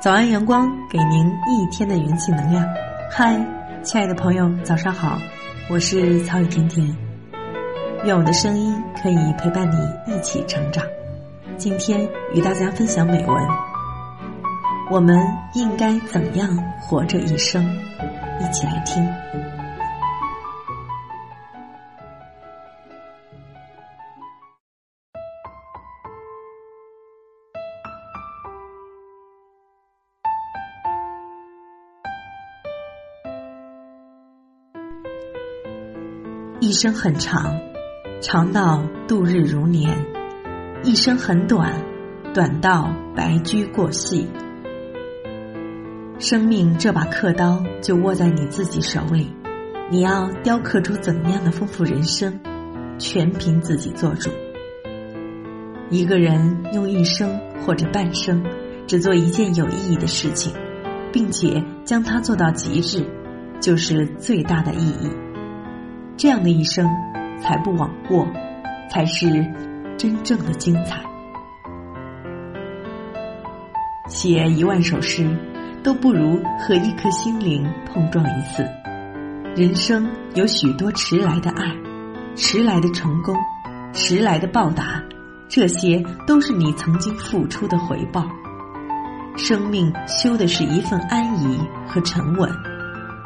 早安，阳光，给您一天的元气能量。嗨，亲爱的朋友，早上好，我是曹雨甜甜。愿我的声音可以陪伴你一起成长。今天与大家分享美文：我们应该怎样活着一生？一起来听。一生很长，长到度日如年；一生很短，短到白驹过隙。生命这把刻刀就握在你自己手里，你要雕刻出怎样的丰富人生，全凭自己做主。一个人用一生或者半生，只做一件有意义的事情，并且将它做到极致，就是最大的意义。这样的一生，才不枉过，才是真正的精彩。写一万首诗，都不如和一颗心灵碰撞一次。人生有许多迟来的爱，迟来的成功，迟来的报答，这些都是你曾经付出的回报。生命修的是一份安逸和沉稳，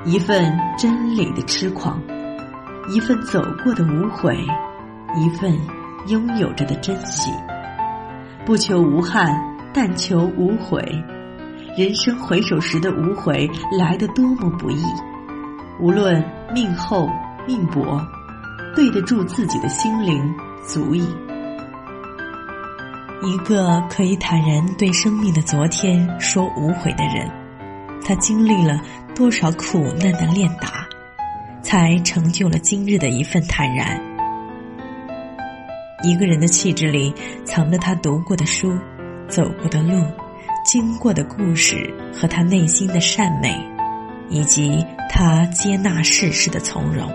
一份真理的痴狂。一份走过的无悔，一份拥有着的珍惜。不求无憾，但求无悔。人生回首时的无悔，来得多么不易。无论命厚命薄，对得住自己的心灵，足矣。一个可以坦然对生命的昨天说无悔的人，他经历了多少苦难的练达？才成就了今日的一份坦然。一个人的气质里藏着他读过的书、走过的路、经过的故事和他内心的善美，以及他接纳世事的从容。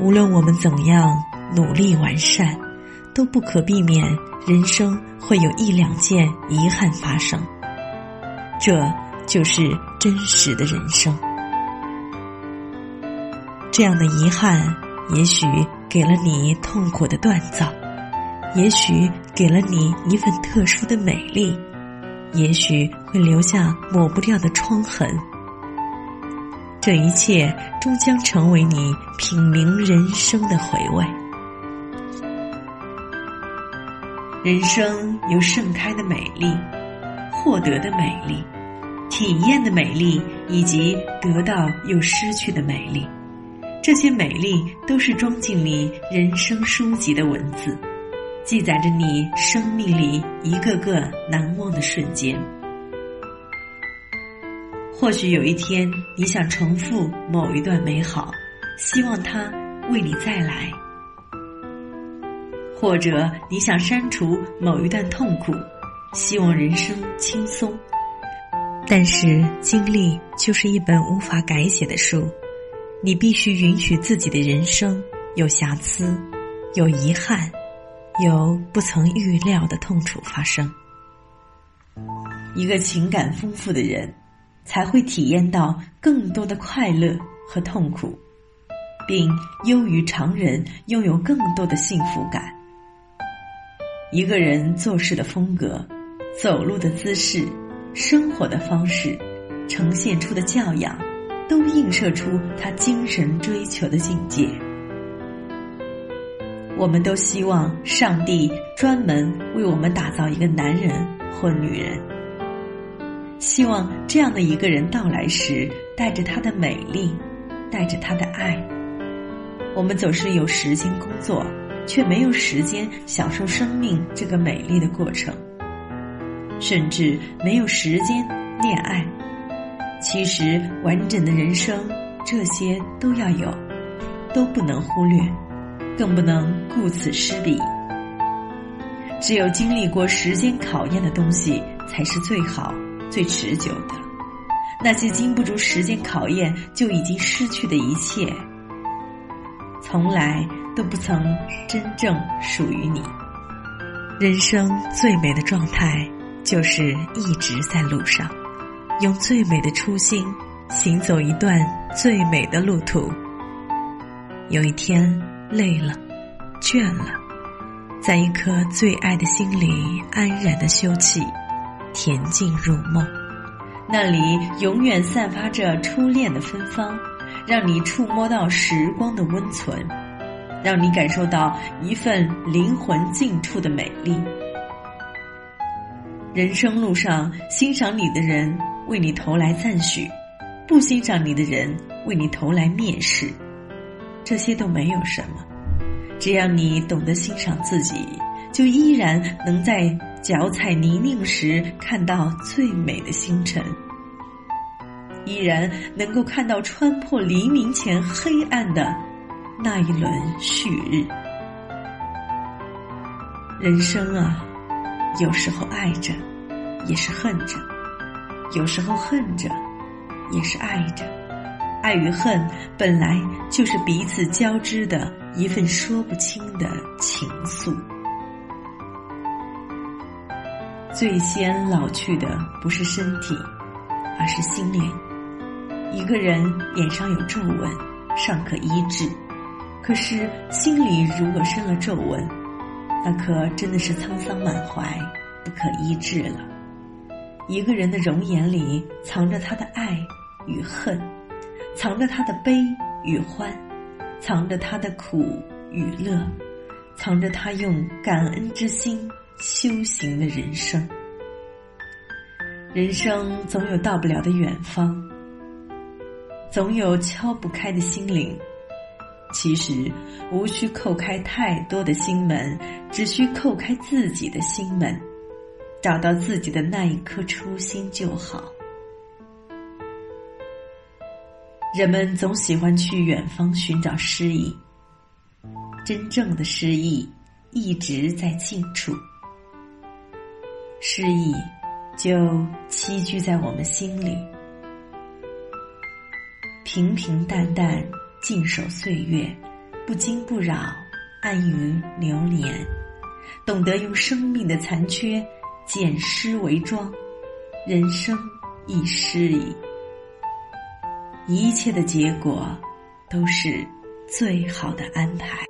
无论我们怎样努力完善，都不可避免人生会有一两件遗憾发生。这就是真实的人生。这样的遗憾，也许给了你痛苦的锻造，也许给了你一份特殊的美丽，也许会留下抹不掉的疮痕。这一切终将成为你品茗人生的回味。人生有盛开的美丽，获得的美丽，体验的美丽，以及得到又失去的美丽。这些美丽都是装进你人生书籍的文字，记载着你生命里一个个难忘的瞬间。或许有一天，你想重复某一段美好，希望它为你再来；或者你想删除某一段痛苦，希望人生轻松。但是，经历就是一本无法改写的书。你必须允许自己的人生有瑕疵，有遗憾，有不曾预料的痛楚发生。一个情感丰富的人，才会体验到更多的快乐和痛苦，并优于常人拥有更多的幸福感。一个人做事的风格、走路的姿势、生活的方式，呈现出的教养。都映射出他精神追求的境界。我们都希望上帝专门为我们打造一个男人或女人，希望这样的一个人到来时，带着他的美丽，带着他的爱。我们总是有时间工作，却没有时间享受生命这个美丽的过程，甚至没有时间恋爱。其实，完整的人生，这些都要有，都不能忽略，更不能顾此失彼。只有经历过时间考验的东西，才是最好、最持久的。那些经不住时间考验就已经失去的一切，从来都不曾真正属于你。人生最美的状态，就是一直在路上，用最美的初心行走一段最美的路途。有一天累了、倦了，在一颗最爱的心里安然的休憩，恬静入梦。那里永远散发着初恋的芬芳，让你触摸到时光的温存，让你感受到一份灵魂近处的美丽。人生路上，欣赏你的人为你投来赞许，不欣赏你的人为你投来蔑视，这些都没有什么。只要你懂得欣赏自己，就依然能在脚踩泥泞时看到最美的星辰，依然能够看到穿破黎明前黑暗的那一轮旭日。人生啊！有时候爱着，也是恨着；有时候恨着，也是爱着。爱与恨本来就是彼此交织的一份说不清的情愫。最先老去的不是身体，而是心灵。一个人脸上有皱纹，尚可医治；可是心里如果生了皱纹，那可真的是沧桑满怀，不可医治了。一个人的容颜里藏着他的爱与恨，藏着他的悲与欢，藏着他的苦与乐，藏着他用感恩之心修行的人生。人生总有到不了的远方，总有敲不开的心灵。其实，无需叩开太多的心门，只需叩开自己的心门，找到自己的那一颗初心就好。人们总喜欢去远方寻找诗意，真正的诗意一直在近处。诗意就栖居在我们心里，平平淡淡。静守岁月，不惊不扰，安于流年，懂得用生命的残缺捡诗为庄，人生亦诗矣。一切的结果，都是最好的安排。